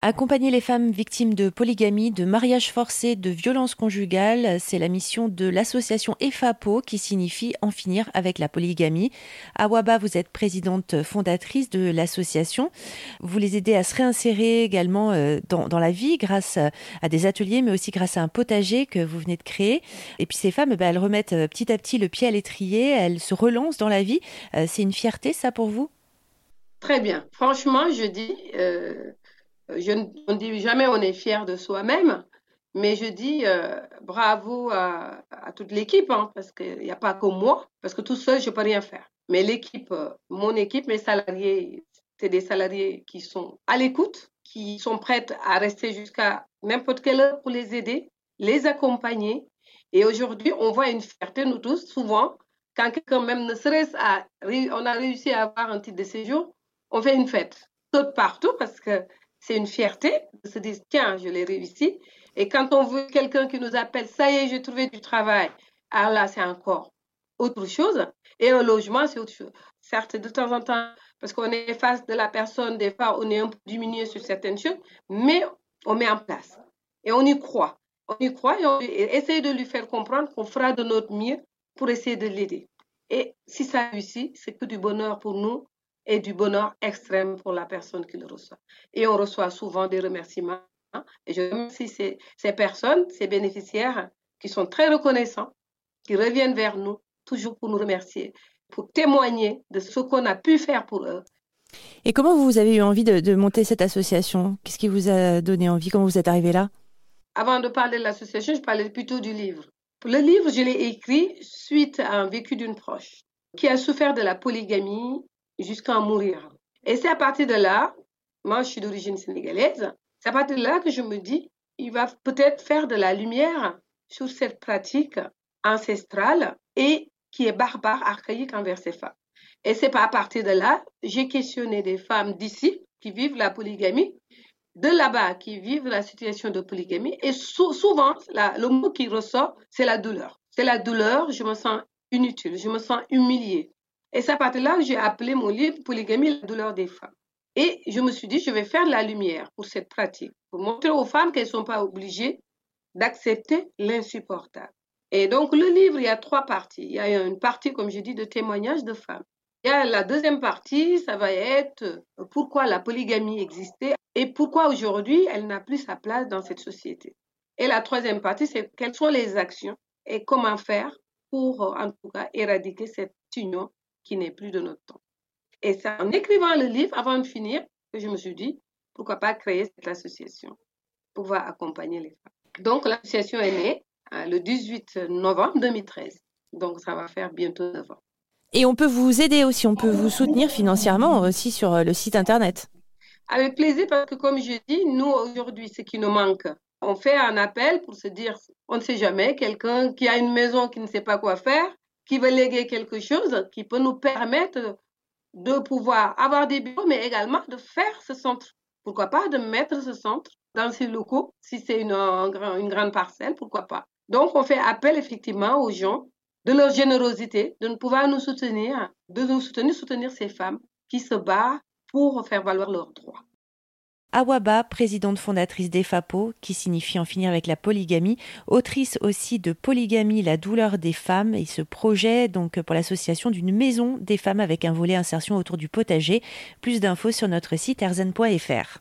Accompagner les femmes victimes de polygamie, de mariage forcé, de violence conjugale, c'est la mission de l'association EFAPO qui signifie en finir avec la polygamie. Awaba, vous êtes présidente fondatrice de l'association. Vous les aidez à se réinsérer également euh, dans, la vie grâce à des ateliers, mais aussi grâce à un potager que vous venez de créer. Et puis ces femmes, eh ben, elles remettent euh, petit à petit le pied à l'étrier, elles se relancent dans la vie. Euh, c'est une fierté, ça, pour vous? Très bien. Franchement, je dis je ne dit jamais on est fier de soi-même, mais je dis euh, bravo à, toute l'équipe, hein, parce qu'il n'y a pas que moi, parce que tout seul, je ne peux rien faire. Mais l'équipe, euh, mon équipe, mes salariés, c'est des salariés qui sont à l'écoute, qui sont prêts à rester jusqu'à n'importe quelle heure pour les aider, les accompagner. Et aujourd'hui, on voit une fierté, nous tous, souvent, quand quelqu'un même ne serait-ce à, on a réussi à avoir un titre de séjour, on fait une fête. Tout partout parce que c'est une fierté de se dire, tiens, je l'ai réussi. Et quand on veut quelqu'un qui nous appelle, ça y est, j'ai trouvé du travail, alors là, c'est encore autre chose. Et un logement, c'est autre chose. Certes, de temps en temps, parce qu'on est face de la personne, des fois, on est un peu diminué sur certaines choses, mais on met en place. Et on y croit. On y croit et on essaye de lui faire comprendre qu'on fera de notre mieux pour essayer de l'aider. Et si ça réussit, c'est que du bonheur pour nous et du bonheur extrême pour la personne qui le reçoit. Et on reçoit souvent des remerciements. Et je remercie ces, ces personnes, ces bénéficiaires qui sont très reconnaissants, qui reviennent vers nous toujours pour nous remercier, pour témoigner de ce qu'on a pu faire pour eux. Et comment vous avez eu envie de, de monter cette association? Qu'est-ce qui vous a donné envie? Comment vous êtes arrivé là? Avant de parler de l'association, je parlais plutôt du livre. Le livre, je l'ai écrit suite à un vécu d'une proche qui a souffert de la polygamie jusqu'à mourir. Et c'est à partir de là, moi je suis d'origine sénégalaise, c'est à partir de là que je me dis, il va peut-être faire de la lumière sur cette pratique ancestrale et qui est barbare, archaïque envers ces femmes. Et c'est pas à partir de là, j'ai questionné des femmes d'ici qui vivent la polygamie, de là-bas qui vivent la situation de polygamie, et souvent, le mot qui ressort, c'est la douleur. C'est la douleur, je me sens inutile, je me sens humiliée, et c'est à partir de là que j'ai appelé mon livre Polygamie, la douleur des femmes. Et je me suis dit, je vais faire la lumière pour cette pratique, pour montrer aux femmes qu'elles ne sont pas obligées d'accepter l'insupportable. Et donc, le livre, il y a trois parties. Il y a une partie, comme je dis, de témoignages de femmes. Il y a la deuxième partie, ça va être euh, pourquoi la polygamie existait et pourquoi aujourd'hui elle n'a plus sa place dans cette société. Et la troisième partie, c'est quelles sont les actions et comment faire pour, euh, en tout cas, éradiquer cette union qui n'est plus de notre temps. Et c'est en écrivant le livre, avant de finir, que je me suis dit, pourquoi pas créer cette association pour pouvoir accompagner les femmes. Donc, l'association est née euh, le 18 novembre 2013. Donc, ça va faire bientôt 9 ans. Et on peut vous aider aussi, on peut vous soutenir financièrement aussi sur euh, le site Internet. Avec plaisir, parce que comme je dis, nous, aujourd'hui, ce qui nous manque, on fait un appel pour se dire, on ne sait jamais, quelqu'un qui a une maison qui ne sait pas quoi faire, qui veut léguer quelque chose qui peut nous permettre de pouvoir avoir des bureaux, mais également de faire ce centre. Pourquoi pas de mettre ce centre dans ces locaux, si c'est une, grande parcelle, pourquoi pas. Donc, on fait appel effectivement aux gens de leur générosité, de pouvoir nous soutenir, de nous soutenir, soutenir ces femmes qui se battent pour faire valoir leurs droits. Awaba, présidente fondatrice d'EFAPO, qui signifie en finir avec la polygamie, autrice aussi de Polygamie, la douleur des femmes, et ce projet donc pour l'association d'une maison des femmes avec un volet insertion autour du potager. Plus d'infos sur notre site erzen.fr.